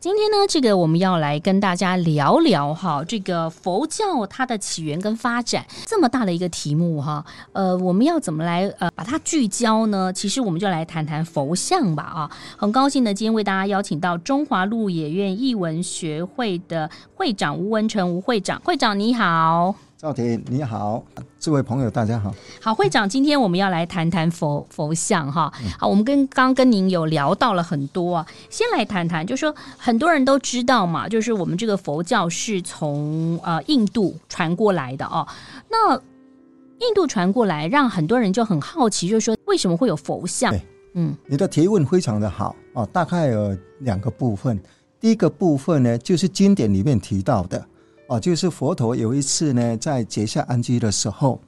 今天呢，这个我们要来跟大家聊聊哈，这个佛教它的起源跟发展这么大的一个题目哈，呃，我们要怎么来呃把它聚焦呢？其实我们就来谈谈佛像吧啊，很高兴呢，今天为大家邀请到中华路野苑艺文学会的会长吴文成吴会长，会长你好。赵婷你好，这位朋友大家好。好，会长，今天我们要来谈谈佛佛像哈。好，我们跟刚跟您有聊到了很多啊，先来谈谈，就是说很多人都知道嘛，就是我们这个佛教是从呃印度传过来的哦。那印度传过来，让很多人就很好奇，就是说为什么会有佛像？嗯，你的提问非常的好哦，大概有两个部分。第一个部分呢，就是经典里面提到的。哦，就是佛陀有一次呢，在结下安居的时候，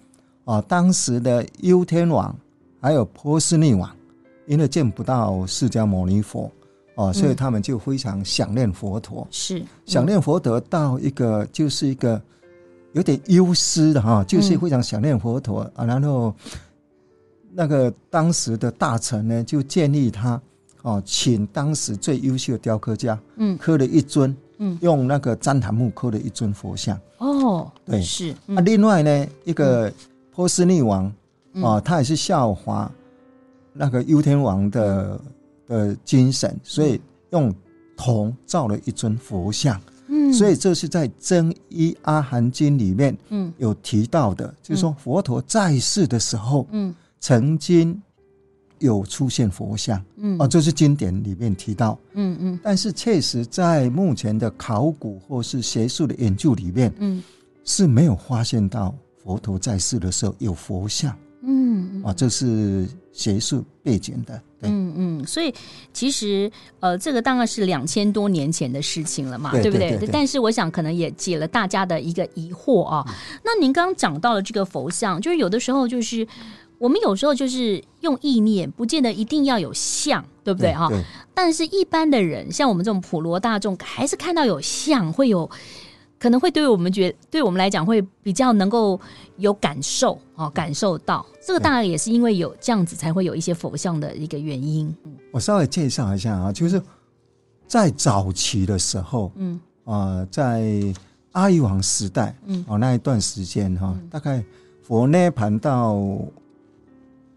啊，当时的优天王还有波斯匿王，因为见不到释迦牟尼佛，哦，所以他们就非常想念佛陀，是、嗯、想念佛陀到一个就是一个有点忧思的哈，就是非常想念佛陀啊，然后那个当时的大臣呢，就建议他哦，请当时最优秀的雕刻家，嗯，刻了一尊。嗯，用那个旃檀木刻的一尊佛像。哦，对，是、嗯、啊。另外呢，一个波斯匿王、嗯、啊，他也是效法那个忧天王的的精神，所以用铜造了一尊佛像。嗯，所以这是在《真一阿含经》里面嗯。有提到的，嗯、就是说佛陀在世的时候嗯。曾经。有出现佛像，嗯，哦，这是经典里面提到，嗯嗯，但是确实在目前的考古或是学术的研究里面，嗯，是没有发现到佛陀在世的时候有佛像，嗯，啊，这是学术背景的，嗯嗯，所以其实呃，这个当然是两千多年前的事情了嘛，对，对不对？但是我想可能也解了大家的一个疑惑啊。嗯、那您刚刚讲到了这个佛像，就是有的时候就是。我们有时候就是用意念，不见得一定要有像，对不对哈？但是一般的人，像我们这种普罗大众，还是看到有像，会有可能会对我们觉，对我们来讲会比较能够有感受哦，感受到这个当然也是因为有这样子才会有一些佛像的一个原因。我稍微介绍一下啊，就是在早期的时候，嗯啊，在阿育王时代，嗯哦那一段时间哈，大概佛涅盘到。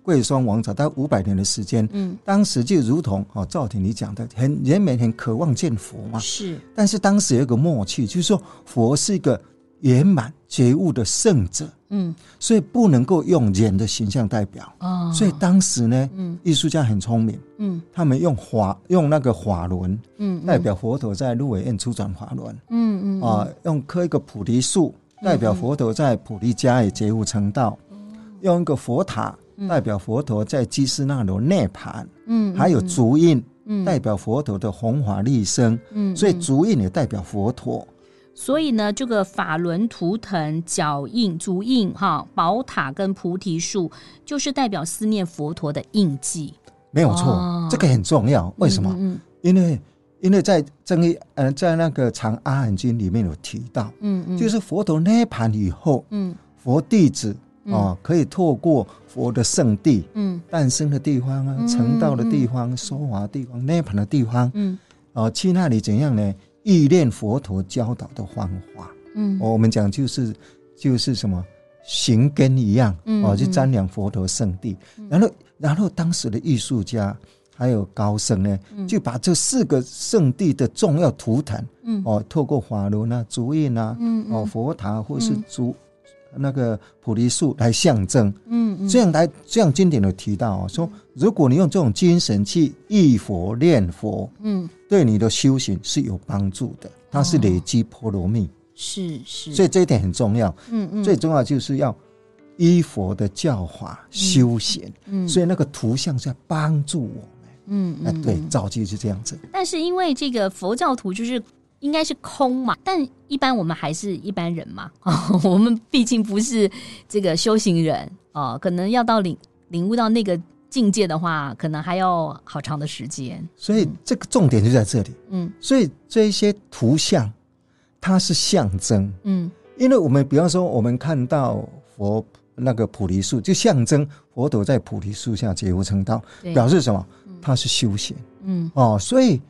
贵霜王朝大概五百年的时间，嗯，当时就如同哦，赵廷你讲的，很人们很渴望见佛嘛，是。但是当时有一个默契，就是说佛是一个圆满觉悟的圣者，嗯，所以不能够用人的形象代表，哦。所以当时呢，嗯，艺术家很聪明，嗯，他们用法用那个法轮，嗯，代表佛陀在鹿尾苑出转法轮，嗯嗯，啊，用刻一个菩提树，代表佛陀在菩提家也觉悟成道，用一个佛塔。代表佛陀在基斯那罗涅盘，嗯，还有足印，嗯，代表佛陀的弘法利生，嗯，所以足印也代表佛陀。所以呢，这个法轮图腾、脚印、足印，哈，宝塔跟菩提树，就是代表思念佛陀的印记。没有错，哦，这个很重要。为什么？嗯嗯，因为因为在正一，呃，在那个《长阿含经》里面有提到，嗯嗯，就是佛陀涅盘以后，嗯，佛弟子。哦，可以透过佛的圣地，嗯，诞生的地方啊，成道的地方，说法的地方，涅槃的地方，嗯，哦，去那里怎样呢？意念佛陀教导的方法，嗯，我们讲就是就是什么行根一样，哦，去瞻仰佛陀圣地，然后然后当时的艺术家还有高僧呢，就把这四个圣地的重要图腾，嗯，哦，透过法轮啊、足印啊，嗯，哦，佛塔或是足。那个菩提树来象征，嗯，嗯，这样来这样经典的提到哦，说如果你用这种精神去忆佛念佛，嗯，对你的修行是有帮助的，它是累积波罗蜜，是是，所以这一点很重要，嗯嗯，最重要就是要依佛的教法修行，嗯，所以那个图像是要帮助我们，嗯嗯，对，造句是这样子。但是因为这个佛教徒就是。应该是空嘛，但一般我们还是一般人嘛，我们毕竟不是这个修行人哦，可能要到领领悟到那个境界的话，可能还要好长的时间。所以这个重点就在这里。嗯，所以这一些图像，它是象征。嗯，因为我们比方说，我们看到佛那个菩提树，就象征佛陀在菩提树下解悟成道，表示什么？它是修行。嗯，哦，所以。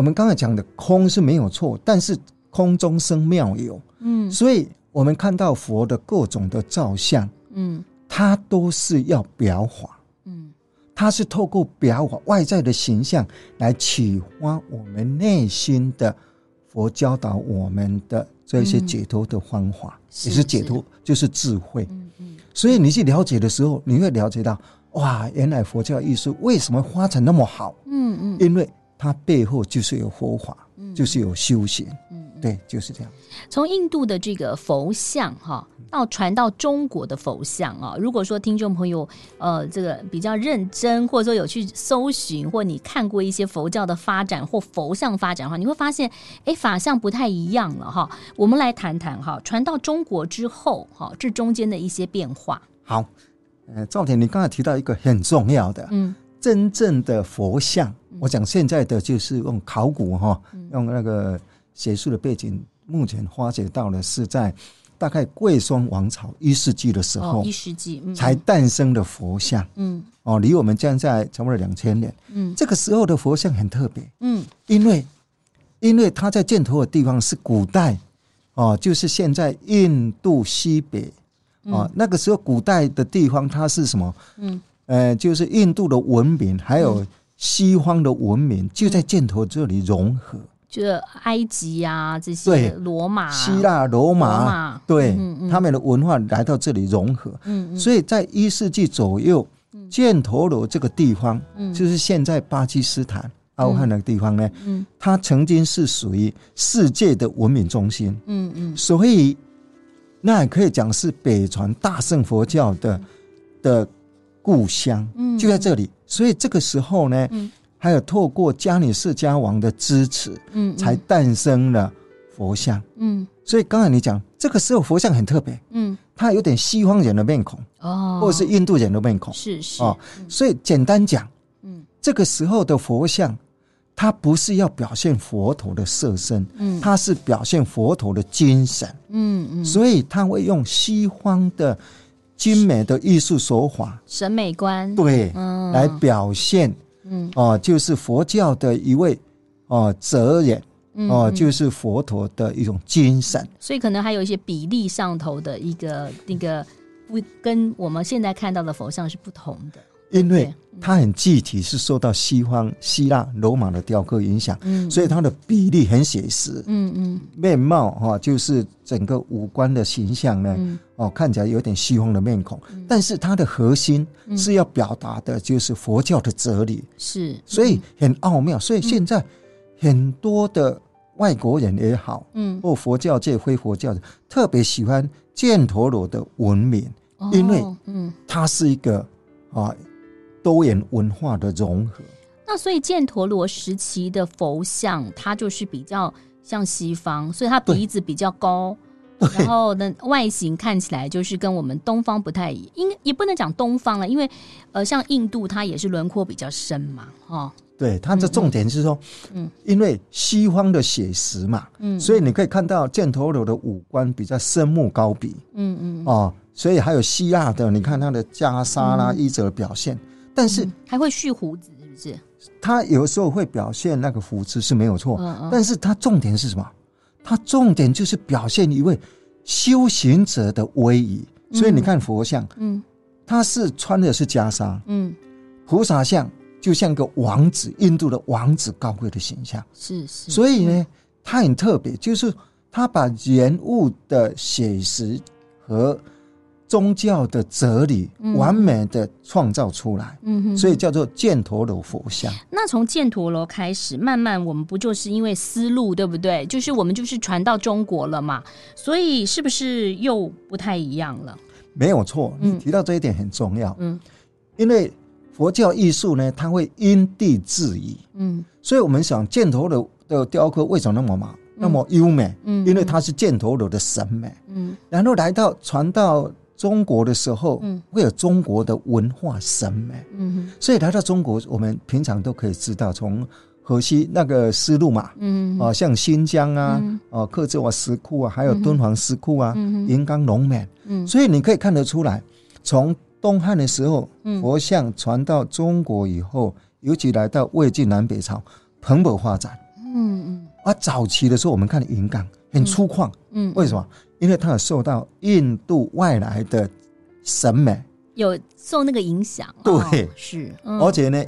我们刚才讲的空是没有错，但是空中生妙有，嗯，所以我们看到佛的各种的造像，嗯，它都是要表法，嗯，它是透过表法外在的形象来启发我们内心的佛教导我们的这些解脱的方法，嗯、也是解脱，是就是智慧，嗯嗯，所以你去了解的时候，你会了解到，哇，原来佛教艺术为什么发展那么好，嗯嗯，因为。它背后就是有佛法，嗯、就是有修行，嗯，对，就是这样。从印度的这个佛像哈，到传到中国的佛像啊，如果说听众朋友呃这个比较认真，或者说有去搜寻，或你看过一些佛教的发展或佛像发展的话，你会发现，哎，法相不太一样了哈。我们来谈谈哈，传到中国之后哈，这中间的一些变化。好，呃，赵田，你刚才提到一个很重要的，嗯。真正的佛像，我讲现在的就是用考古哈，用那个学术的背景，目前发掘到的是在大概贵霜王朝一世纪的时候，一世纪才诞生的佛像，嗯，哦，离我们现在差不多两千年，嗯，这个时候的佛像很特别，嗯，因为因为它在建头的地方是古代，哦，就是现在印度西北，啊，那个时候古代的地方它是什么？嗯。呃，就是印度的文明，还有西方的文明，就在箭头这里融合。就是埃及啊，这些罗马、希腊、罗马，对，他们的文化来到这里融合。嗯，所以在一世纪左右，犍陀罗这个地方，就是现在巴基斯坦、阿富汗那个地方呢，嗯，它曾经是属于世界的文明中心。嗯嗯，所以那也可以讲是北传大乘佛教的的。故乡嗯。就在这里，所以这个时候呢，还有透过迦泥释迦王的支持，嗯，才诞生了佛像，嗯，所以刚才你讲这个时候佛像很特别，嗯，它有点西方人的面孔，哦，或者是印度人的面孔，是是。哦，所以简单讲，嗯，这个时候的佛像，它不是要表现佛陀的色身，嗯，它是表现佛陀的精神，嗯嗯，所以他会用西方的。精美的艺术手法、审美观，对，嗯、来表现，嗯，哦、呃，就是佛教的一位，哦、呃，哲人，哦、呃，就是佛陀的一种精神。所以可能还有一些比例上头的一个那个不跟我们现在看到的佛像是不同的。因为它很具体，是受到西方希腊罗马的雕刻影响，嗯，所以它的比例很写实，嗯嗯，面貌哈，就是整个五官的形象呢，哦，看起来有点西方的面孔，但是它的核心是要表达的就是佛教的哲理，是，所以很奥妙，所以现在很多的外国人也好，嗯，或佛教界非佛教的特别喜欢犍陀罗的文明，因为嗯，它是一个啊。多元文化的融合，那所以犍陀罗时期的佛像，它就是比较像西方，所以它鼻子比较高，然后呢，外形看起来就是跟我们东方不太一样，应也不能讲东方了，因为呃，像印度它也是轮廓比较深嘛，哦，对，它的重点是说，嗯，因为西方的写实嘛，嗯，所以你可以看到犍陀罗的五官比较深目高鼻，嗯嗯，哦，所以还有希腊的，你看他的袈裟啦、衣着的表现。但是、嗯、还会蓄胡子，是不是？他有时候会表现那个胡子是没有错，嗯嗯、但是他重点是什么？他重点就是表现一位修行者的威仪。嗯、所以你看佛像，嗯，他是穿的是袈裟，嗯，菩萨像就像个王子，印度的王子高贵的形象，是是。所以呢，他很特别，就是他把人物的写实和。宗教的哲理完美的创造出来，嗯哼，所以叫做犍陀罗佛像。那从犍陀罗开始，慢慢我们不就是因为思路，对不对？就是我们就是传到中国了嘛，所以是不是又不太一样了？没有错，你提到这一点很重要。嗯，因为佛教艺术呢，它会因地制宜。嗯，所以我们想犍陀罗的雕刻为什么那么那么优美，嗯，因为它是犍陀罗的审美，嗯，然后来到传到中国的时候，嗯，会有中国的文化审美，嗯，所以来到中国，我们平常都可以知道，从河西那个丝路嘛，嗯，啊，像新疆啊，哦，克孜瓦石窟啊，还有敦煌石窟啊，银冈龙面，嗯，所以你可以看得出来，从东汉的时候，佛像传到中国以后，尤其来到魏晋南北朝，蓬勃发展，嗯嗯。啊早期的时候，我们看银刚很粗犷，嗯，为什么？因为它有受到印度外来的审美，有受那个影响，对，是。而且呢，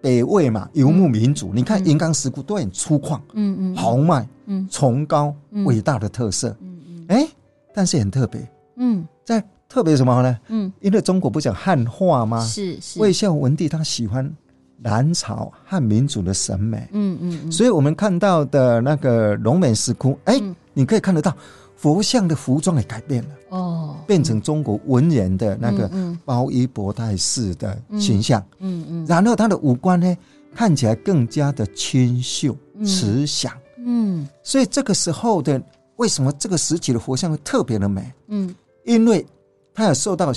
北魏嘛，游牧民族，你看银刚石窟都很粗犷，嗯嗯，豪迈，嗯，崇高，伟大的特色，嗯嗯，哎，但是很特别，嗯，在特别什么呢？嗯，因为中国不讲汉化吗？是是，魏孝文帝他喜欢。南朝汉民族的审美，嗯嗯，嗯，所以我们看到的那个龙门石窟，哎、你可以看得到佛像的服装也改变了，哦，变成中国文人的那个包衣博带式的形象，嗯嗯，嗯，然后他的五官呢，看起来更加的清秀慈祥，嗯，所以这个时候的为什么这个时期的佛像会特别的美？嗯，因为它有受到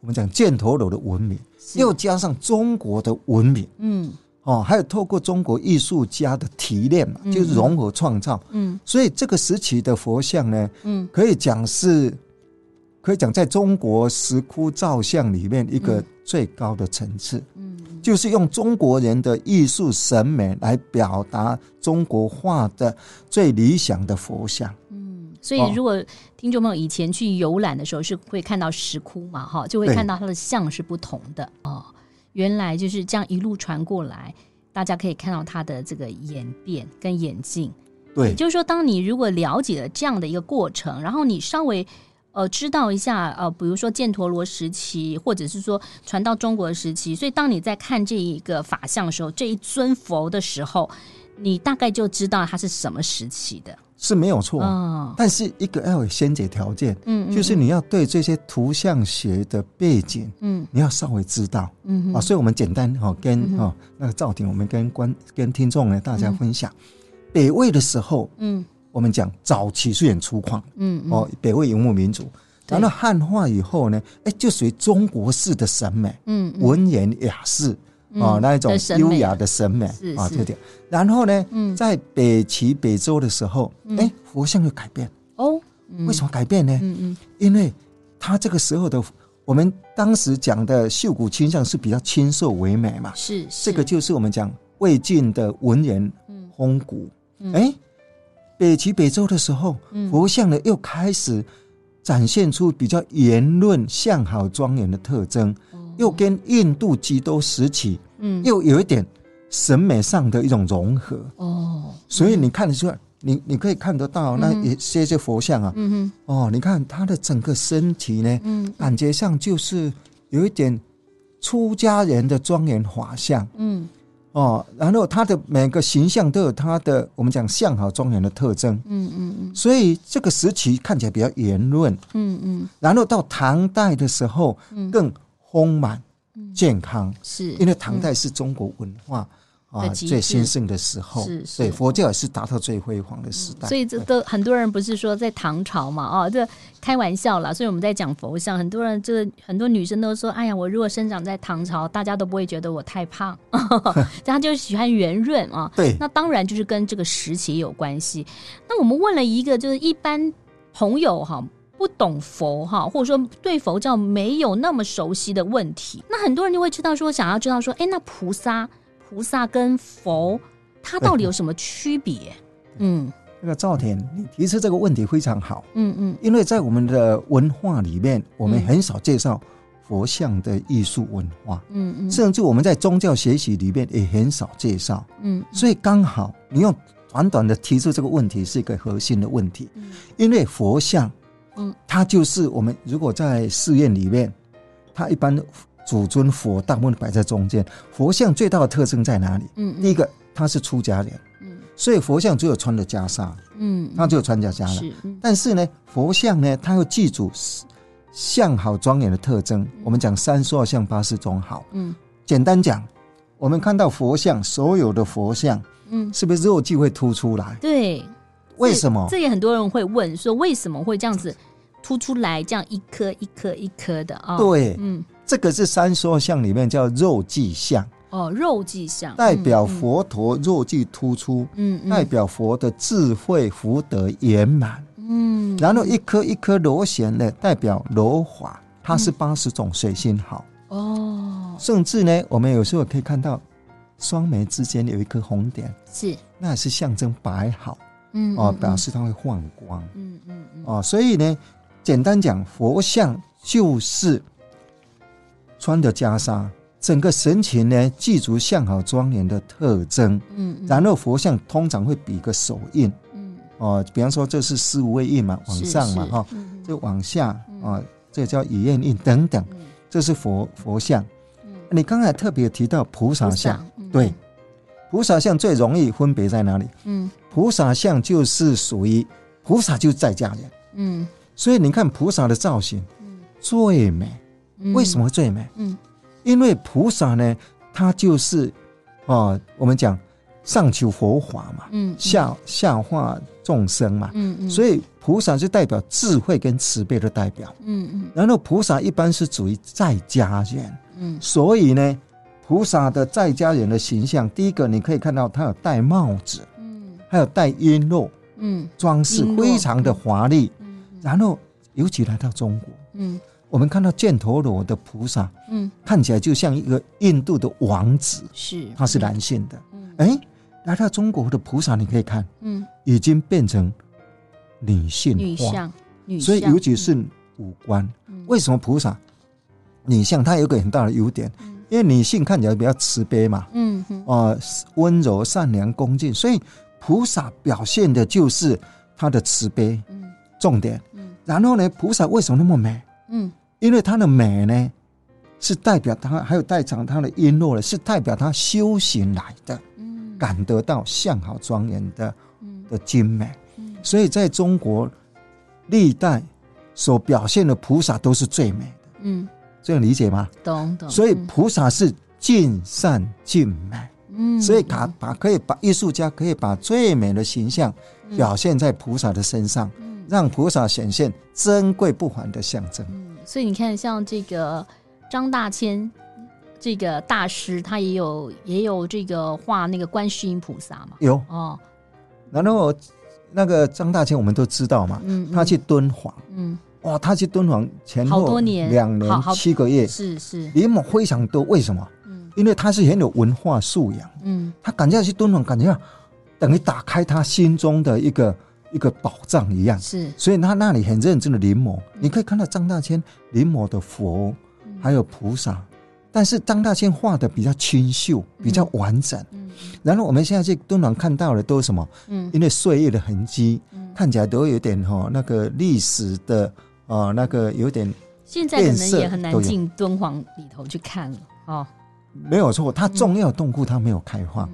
我们讲犍陀罗的文明。又加上中国的文明，嗯，哦，还有透过中国艺术家的提炼嘛，就是融合创造，嗯，所以这个时期的佛像呢，嗯，可以讲是，可以讲在中国石窟造像里面一个最高的层次，嗯，就是用中国人的艺术审美来表达中国画的最理想的佛像。所以，如果听众朋友以前去游览的时候，是会看到石窟嘛，哈，就会看到它的像是不同的哦。原来就是这样一路传过来，大家可以看到它的这个演变跟演进。对，也就是说，当你如果了解了这样的一个过程，然后你稍微呃知道一下呃，比如说犍陀罗时期，或者是说传到中国时期，所以当你在看这一个法相的时候，这一尊佛的时候，你大概就知道它是什么时期的。是没有错，哦，但是一个要有先决条件，嗯，就是你要对这些图像学的背景，嗯，你要稍微知道，嗯啊，所以我们简单哈跟哈那个赵婷，我们跟观跟听众呢大家分享，北魏的时候，嗯，我们讲早期是很粗犷，嗯哦，北魏游牧民族，然后汉化以后呢，哎，就属于中国式的审美，嗯，文言雅士。哦，那一种优雅的审美啊，这点。然后呢，在北齐、北周的时候，哎，佛像又改变哦。为什么改变呢？嗯嗯，因为他这个时候的我们当时讲的秀骨倾向是比较清瘦唯美嘛。是，这个就是我们讲魏晋的文人风骨。哎，北齐、北周的时候，佛像呢又开始展现出比较圆润、相好、庄严的特征。又跟印度基督时期，嗯，又有一点审美上的一种融合。哦，所以你看得出来，你你可以看得到那一些些佛像啊，嗯嗯，哦，你看他的整个身体呢，嗯，感觉上就是有一点出家人的庄严法相，嗯，哦，然后他的每个形象都有他的我们讲相好庄严的特征，嗯嗯嗯，所以这个时期看起来比较圆润，嗯嗯，然后到唐代的时候，更。丰满、健康，是因为唐代是中国文化啊最兴盛的时候，是对佛教也是达到最辉煌的时代。所以这都很多人不是说在唐朝嘛？哦，这开玩笑啦。所以我们在讲佛像，很多人就是很多女生都说：“哎呀，我如果生长在唐朝，大家都不会觉得我太胖。”他就喜欢圆润啊。对，那当然就是跟这个时期有关系。那我们问了一个，就是一般朋友哈。不懂佛哈，或者说对佛教没有那么熟悉的问题，那很多人就会知道说，想要知道说，哎，那菩萨、菩萨跟佛，它到底有什么区别？嗯，那个赵田，你提出这个问题非常好。嗯嗯，因为在我们的文化里面，我们很少介绍佛像的艺术文化。嗯嗯，甚至我们在宗教学习里面也很少介绍。嗯，所以刚好你用短短的提出这个问题，是一个核心的问题。嗯，因为佛像。嗯，它就是我们如果在寺院里面，它一般主尊佛大部分摆在中间。佛像最大的特征在哪里？嗯，第一个它是出家人，嗯，所以佛像只有穿的袈裟，嗯，他只有穿袈裟但是呢，佛像呢，它要记住相好庄严的特征。我们讲三十二相八十种好，嗯，简单讲，我们看到佛像，所有的佛像，嗯，是不是肉际会凸出来？对。为什么？这也很多人会问说，为什么会这样子凸出来，这样一颗一颗一颗的啊？对，嗯，这个是三说相里面叫肉际相。哦，肉际相代表佛陀肉际突出，嗯，代表佛的智慧福德圆满，嗯，然后一颗一颗螺旋的代表罗华，它是八十种水性好。哦，甚至呢，我们有时候可以看到双眉之间有一颗红点，是，那是象征白好，嗯，哦，表示它会放光，嗯嗯嗯，哦，所以呢，简单讲，佛像就是穿的袈裟。整个神情呢，具足相好庄严的特征。嗯，嗯，然后佛像通常会比个手印。嗯，哦，比方说这是四无畏印嘛，往上嘛，哈，这往下啊，这叫与愿印等等。这是佛佛像。你刚才特别提到菩萨像，对，菩萨像最容易分别在哪里？嗯，菩萨像就是属于菩萨就是在家人。嗯，所以你看菩萨的造型，最美。为什么最美？嗯。因为菩萨呢，他就是，啊，我们讲上求佛法嘛，嗯，下下化众生嘛，嗯嗯，所以菩萨就代表智慧跟慈悲的代表，嗯嗯，然后菩萨一般是属于在家人，嗯，所以呢，菩萨的在家人的形象，第一个你可以看到他有戴帽子，嗯，还有带璎珞，嗯，装饰非常的华丽，嗯，然后尤其来到中国，嗯。我们看到犍陀罗的菩萨，嗯，看起来就像一个印度的王子，是，他是男性的，嗯，哎，来到中国的菩萨，你可以看，嗯，已经变成女性化，所以尤其是五官，为什么菩萨女相？它有一个很大的优点，因为女性看起来比较慈悲嘛，嗯，啊，温柔、善良、恭敬，所以菩萨表现的就是他的慈悲，嗯，重点，嗯，然后呢，菩萨为什么那么美？嗯，因为他的美呢，是代表他还有代偿他的璎珞呢，是代表他修行来的，嗯，感得到相好庄严的，嗯，的精美，嗯，所以在中国历代所表现的菩萨都是最美的，嗯，这样理解吗？懂懂。所以菩萨是尽善尽美，嗯，所以他把可以把艺术家可以把最美的形象表现在菩萨的身上。让菩萨显现珍贵不凡的象征。嗯，所以你看，像这个张大千这个大师，他也有也有这个画那个观世音菩萨嘛。有哦。然后那个张大千，我们都知道嘛，嗯，他去敦煌，嗯，哇，他去敦煌前后好多年，两年七个月，是是，临摹非常多。为什么？嗯，因为他是很有文化素养，嗯，他感觉去敦煌，感觉等于打开他心中的一个。一个宝藏一样，是，所以他那里很认真的临摹，你可以看到张大千临摹的佛，还有菩萨，但是张大千画的比较清秀，比较完整。然后我们现在去敦煌看到的都是什么？嗯，因为岁月的痕迹，看起来都有点哈那个历史的啊，那个有点。现在可能也很难进敦煌里头去看了哦。没有错，它重要的洞窟它没有开放，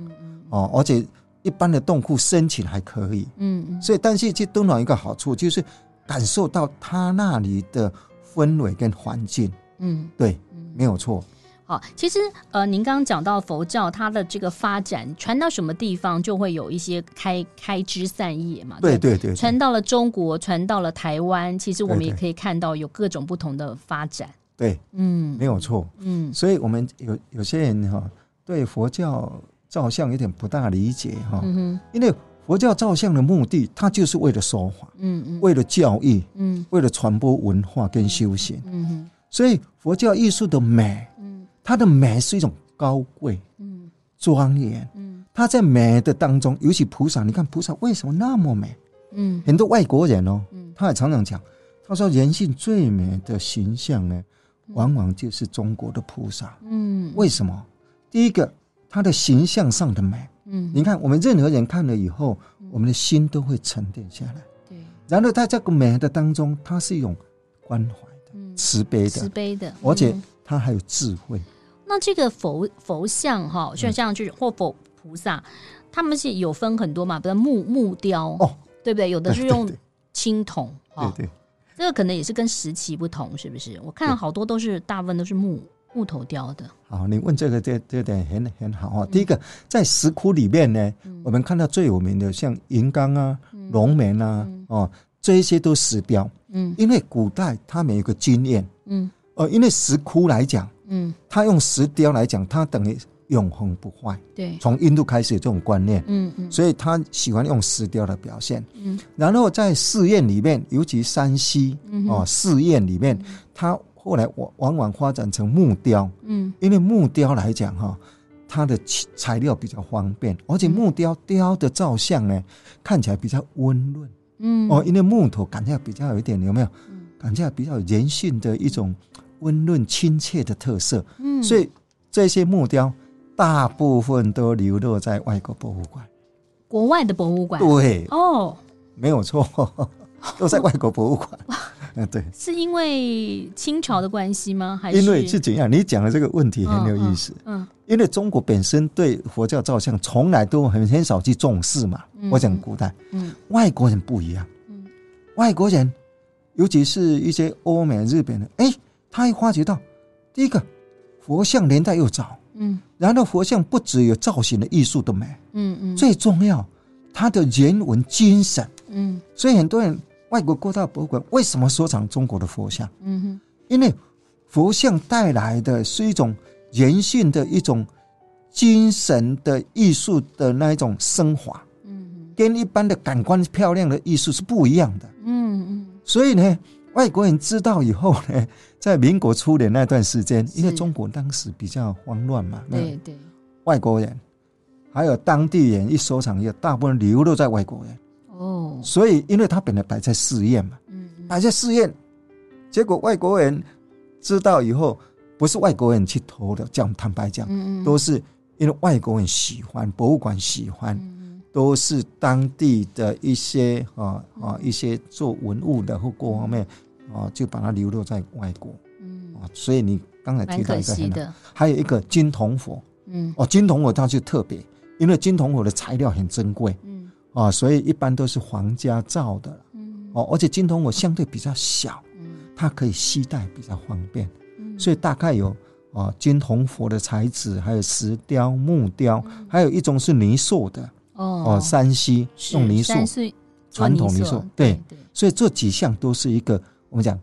哦，而且。一般的洞窟申请还可以，嗯嗯，所以但是去敦煌一个好处就是感受到它那里的氛围跟环境，嗯，对，没有错。好，其实呃，您刚刚讲到佛教它的这个发展传到什么地方，就会有一些开开枝散叶嘛，对对对，传到了中国，传到了台湾，其实我们也可以看到有各种不同的发展，对，嗯，没有错，嗯，所以我们有有些人哈对佛教。照相有点不大理解哈，嗯、因为佛教照相的目的，它就是为了说法，嗯嗯，为了教育，嗯，为了传播文化跟修行，嗯哼，所以佛教艺术的美，嗯，它的美是一种高贵，嗯，庄严，嗯，它在美的当中，尤其菩萨，你看菩萨为什么那么美？嗯，很多外国人哦，嗯，他也常常讲，他说人性最美的形象呢，往往就是中国的菩萨，嗯，为什么？第一个。他的形象上的美，嗯，你看我们任何人看了以后，我们的心都会沉淀下来。对，然后在这个美的当中，它是一种关怀的、慈悲的、慈悲的，而且它还有智慧。那这个佛佛像哈，像像就是或佛菩萨，他们是有分很多嘛，比如木木雕哦，对不对？有的是用青铜，对对，这个可能也是跟时期不同，是不是？我看到好多都是大部分都是木。木头雕的，好，你问这个这这点很很好啊。第一个，在石窟里面呢，我们看到最有名的像银刚啊、龙门啊，哦，这一些都石雕。嗯，因为古代他们有个经验，嗯，呃，因为石窟来讲，嗯，他用石雕来讲，它等于永恒不坏。对，从印度开始有这种观念，嗯嗯，所以他喜欢用石雕的表现。嗯，然后在寺院里面，尤其山西哦，寺院里面，他后来往往往发展成木雕。嗯，因为木雕来讲哈，它的材料比较方便，而且木雕雕的造像呢，看起来比较温润。嗯，哦，因为木头感觉比较有一点，有没有？感觉比较人性的一种温润亲切的特色。嗯，所以这些木雕大部分都流落在外国博物馆，国外的博物馆。对，哦，没有错，都在外国博物馆。嗯，对，是因为清朝的关系吗？还是因为是怎样？你讲的这个问题很有意思。嗯，因为中国本身对佛教造像从来都很很少去重视嘛。我讲古代，嗯，外国人不一样。嗯，外国人，尤其是一些欧美、日本的，哎，他一发觉到，第一个，佛像年代又早，嗯，然后佛像不只有造型的艺术的美，嗯嗯，最重要，它的人文精神，嗯，所以很多人。外国各大博物馆为什么收藏中国的佛像？嗯哼，因为佛像带来的是一种人性的一种精神的艺术的那一种升华，嗯哼，跟一般的感官漂亮的艺术是不一样的，嗯嗯。所以呢，外国人知道以后呢，在民国初年那段时间，因为中国当时比较慌乱嘛，对对，外国人还有当地人一收藏，也大部分流落在外国人。哦，所以因为他本来摆在寺院嘛，嗯，摆在寺院，结果外国人知道以后，不是外国人去偷的，讲坦白讲，嗯，都是因为外国人喜欢，博物馆喜欢，都是当地的一些啊啊一些做文物的或各方面啊，就把它流落在外国，嗯。啊，所以你刚才提到一个很，还有一个金铜佛，嗯，哦，金铜佛它就特别，因为金铜佛的材料很珍贵，嗯。啊，所以一般都是皇家造的，嗯，哦，而且金铜佛相对比较小，嗯，它可以携带比较方便，嗯，所以大概有啊金铜佛的材质，还有石雕、木雕，还有一种是泥塑的，哦，哦山西用泥塑，传统泥塑，对对，所以这几项都是一个我们讲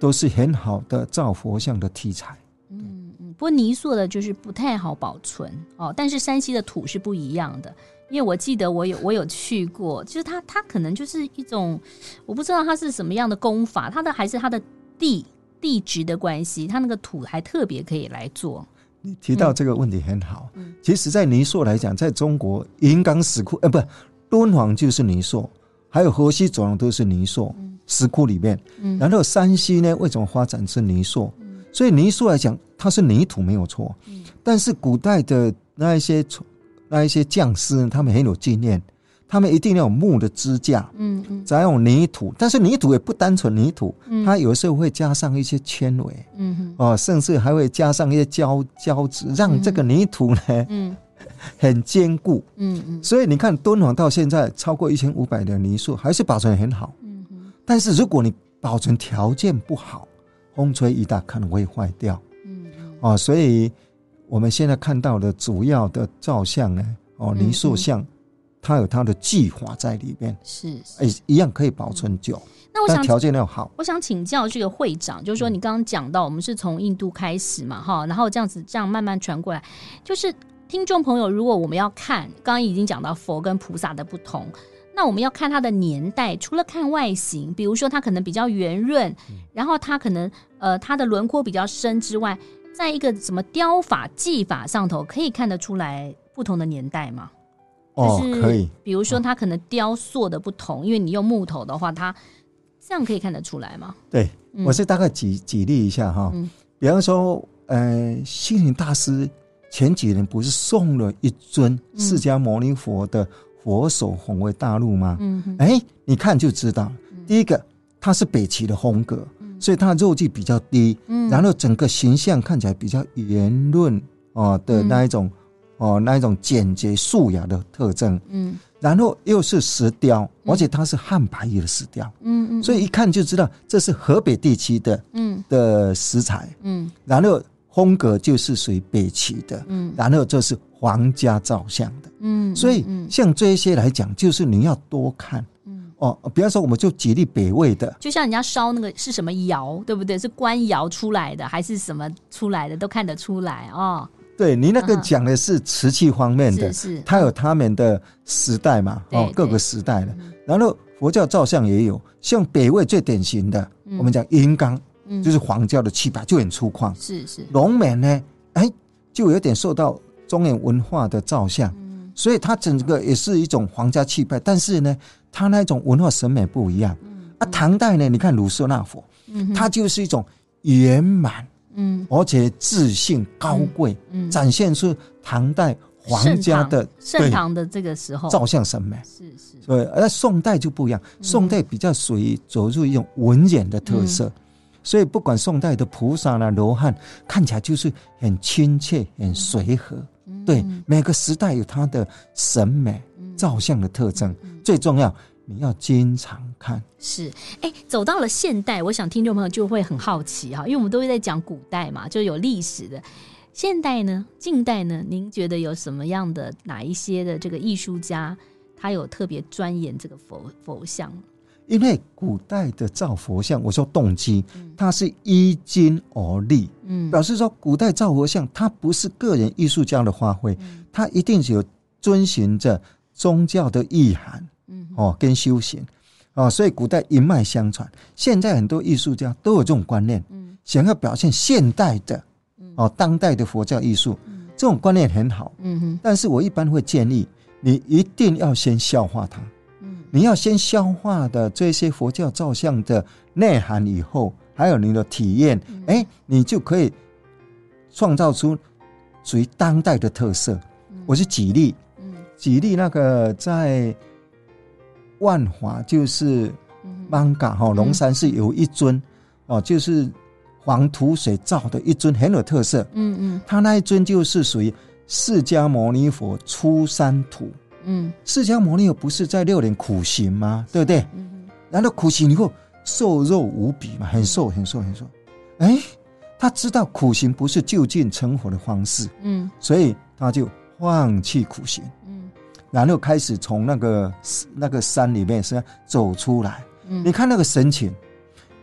都是很好的造佛像的题材，嗯嗯，不过泥塑的就是不太好保存哦，但是山西的土是不一样的。因为我记得我有我有去过，就是它它可能就是一种，我不知道它是什么样的功法，它的还是它的地地质的关系，它那个土还特别可以来做。你提到这个问题很好，嗯，其实，在泥塑来讲，在中国云冈石窟，呃，不，敦煌就是泥塑，还有河西走廊都是泥塑石窟里面，嗯，然后山西呢，为什么发展是泥塑？所以泥塑来讲，它是泥土没有错，嗯，但是古代的那一些那一些匠师，他们很有经验，他们一定要有木的支架，嗯嗯，再用泥土，但是泥土也不单纯泥土，嗯，它有时候会加上一些纤维，嗯哼，哦，甚至还会加上一些胶胶质，让这个泥土呢，嗯，很坚固，嗯嗯，所以你看敦煌到现在超过一千五百的泥塑还是保存很好，但是如果你保存条件不好，风吹雨打可能会坏掉，嗯嗯，哦，所以。我们现在看到的主要的照相呢，哦，泥塑像，它有它的技法在里面，是，哎，一样可以保存久。那我想条件要好。我想请教这个会长，就是说你刚刚讲到，我们是从印度开始嘛，哈，然后这样子这样慢慢传过来，就是听众朋友，如果我们要看，刚刚已经讲到佛跟菩萨的不同，那我们要看它的年代，除了看外形，比如说它可能比较圆润，然后它可能呃它的轮廓比较深之外。在一个什么雕法技法上头，可以看得出来不同的年代吗？哦，可以。比如说，它可能雕塑的不同，因为你用木头的话，它这样可以看得出来吗？对，我是大概举举例一下哈。比方说，呃，星云大师前几年不是送了一尊释迦牟尼佛的佛手宏为大陆吗？嗯，哎，你看就知道，第一个它是北齐的风格。所以它的肉质比较低，嗯，然后整个形象看起来比较圆润哦的那一种，嗯、哦那一种简洁素雅的特征，嗯，然后又是石雕，而且它是汉白玉的石雕，嗯嗯，所以一看就知道这是河北地区的，嗯。的石材，嗯，然后风格就是属于北齐的，嗯，然后这是皇家照相的，嗯，所以像这些来讲，就是你要多看。嗯哦，比方说，我们就举例北魏的，就像人家烧那个是什么窑，对不对？是官窑出来的，还是什么出来的，都看得出来哦。对，你那个讲的是瓷器方面的，是是，它有他们的时代嘛，哦，各个时代的。然后佛教照相也有，像北魏最典型的，我们讲银刚，就是黄教的气派就很粗犷，是是。龙门呢，哎，就有点受到中原文化的造像，所以它整个也是一种皇家气派，但是呢。它那种文化审美不一样，啊，唐代呢，你看卢舍那佛，它就是一种圆满，嗯，而且自信高贵，嗯，展现出唐代皇家的盛唐的这个时候。造像审美，是是，对，而宋代就不一样，宋代比较属于走入一种文人的特色，所以不管宋代的菩萨啦、罗汉，看起来就是很亲切、很随和，对，每个时代有它的审美。照相的特征最重要，你要经常看。是，哎，走到了现代，我想听众朋友就会很好奇哈，因为我们都会在讲古代嘛，就有历史的。现代呢，近代呢，您觉得有什么样的哪一些的这个艺术家，他有特别钻研这个佛佛像？因为古代的造佛像，我说动机，它是依经而立，嗯，表示说古代造佛像，它不是个人艺术家的发挥，它一定是有遵循着。宗教的意涵，嗯，哦，跟修行，哦，所以古代一脉相传。现在很多艺术家都有这种观念，嗯，想要表现现代的，哦，当代的佛教艺术，这种观念很好，嗯哼。但是我一般会建议你一定要先消化它，嗯，你要先消化的这些佛教造像的内涵以后，还有你的体验，哎，你就可以创造出属于当代的特色。我是举例。举例那个在万华，就是芒嘎哈龙山是有一尊哦，就是黄土水造的一尊很有特色。嗯嗯，他那一尊就是属于释迦牟尼佛出三途。嗯，释迦牟尼佛不是在六年苦行吗？对不对？嗯，然后苦行以后瘦肉无比嘛，很瘦很瘦很瘦。哎，他知道苦行不是就近成佛的方式。嗯，所以他就放弃苦行。嗯然后开始从那个那个山里面是走出来，嗯，你看那个神情，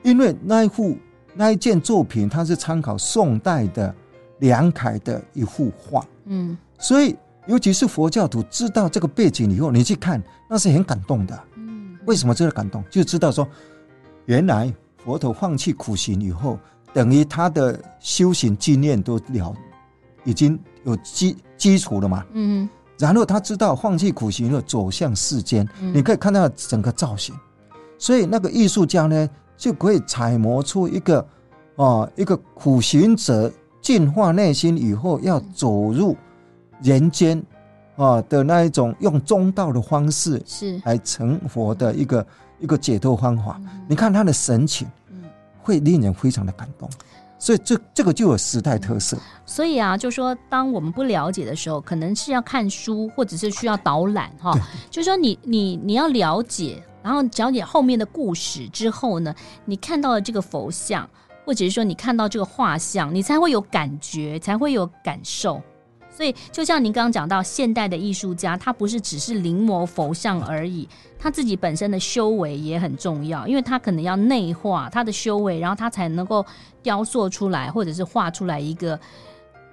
因为那一幅那一件作品，它是参考宋代的梁楷的一幅画，嗯，所以尤其是佛教徒知道这个背景以后，你去看那是很感动的，嗯，为什么这个感动？就知道说，原来佛陀放弃苦行以后，等于他的修行经验都了，已经有基基础了嘛，嗯。然后他知道放弃苦行后走向世间，嗯、你可以看到整个造型，所以那个艺术家呢就可以揣摩出一个啊一个苦行者净化内心以后要走入人间啊的那一种用中道的方式是来成佛的一个一个解脱方法。你看他的神情，会令人非常的感动。所以这这个就有时代特色。所以啊，就说当我们不了解的时候，可能是要看书，或者是需要导览哈。对就说你你你要了解，然后了解后面的故事之后呢，你看到了这个佛像，或者是说你看到这个画像，你才会有感觉，才会有感受。所以，就像您刚刚讲到，现代的艺术家，他不是只是临摹佛像而已，他自己本身的修为也很重要，因为他可能要内化他的修为，然后他才能够雕塑出来，或者是画出来一个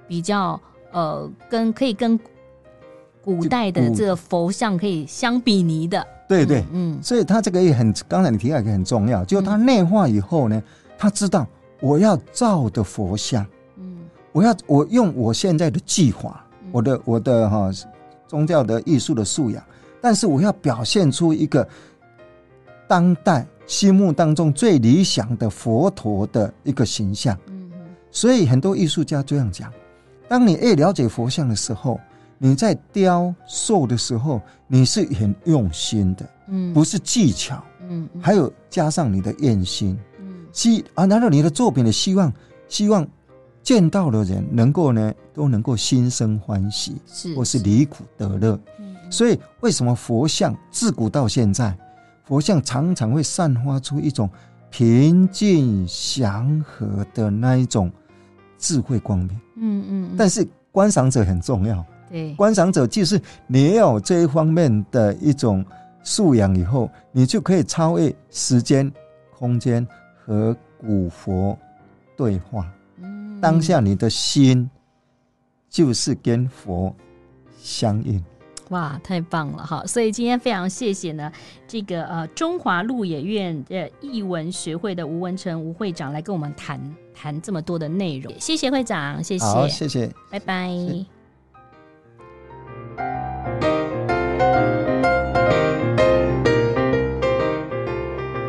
比较呃，跟可以跟古代的这个佛像可以相比拟的。对对，嗯，所以他这个也很，刚才你提到一个很重要，就是他内化以后呢，他知道我要造的佛像。我要我用我现在的计划，我的我的哈宗教的艺术的素养，但是我要表现出一个当代心目当中最理想的佛陀的一个形象。嗯，所以很多艺术家这样讲：当你越了解佛像的时候，你在雕塑的时候，你是很用心的，嗯，不是技巧，嗯，还有加上你的愿心，嗯，希啊，然后你的作品的希望，希望。见到的人能够呢，都能够心生欢喜，是或是离苦得乐。嗯、所以为什么佛像自古到现在，佛像常常会散发出一种平静祥和的那一种智慧光明。嗯嗯。但是观赏者很重要。对，观赏者就是你有这一方面的一种素养以后，你就可以超越时间、空间和古佛对话。嗯，当下你的心就是跟佛相应。哇，太棒了哈！所以今天非常谢谢呢，这个呃中华鹿野苑的艺文学会的吴文成吴会长来跟我们谈谈这么多的内容。谢谢会长，谢谢，好，谢谢，拜拜。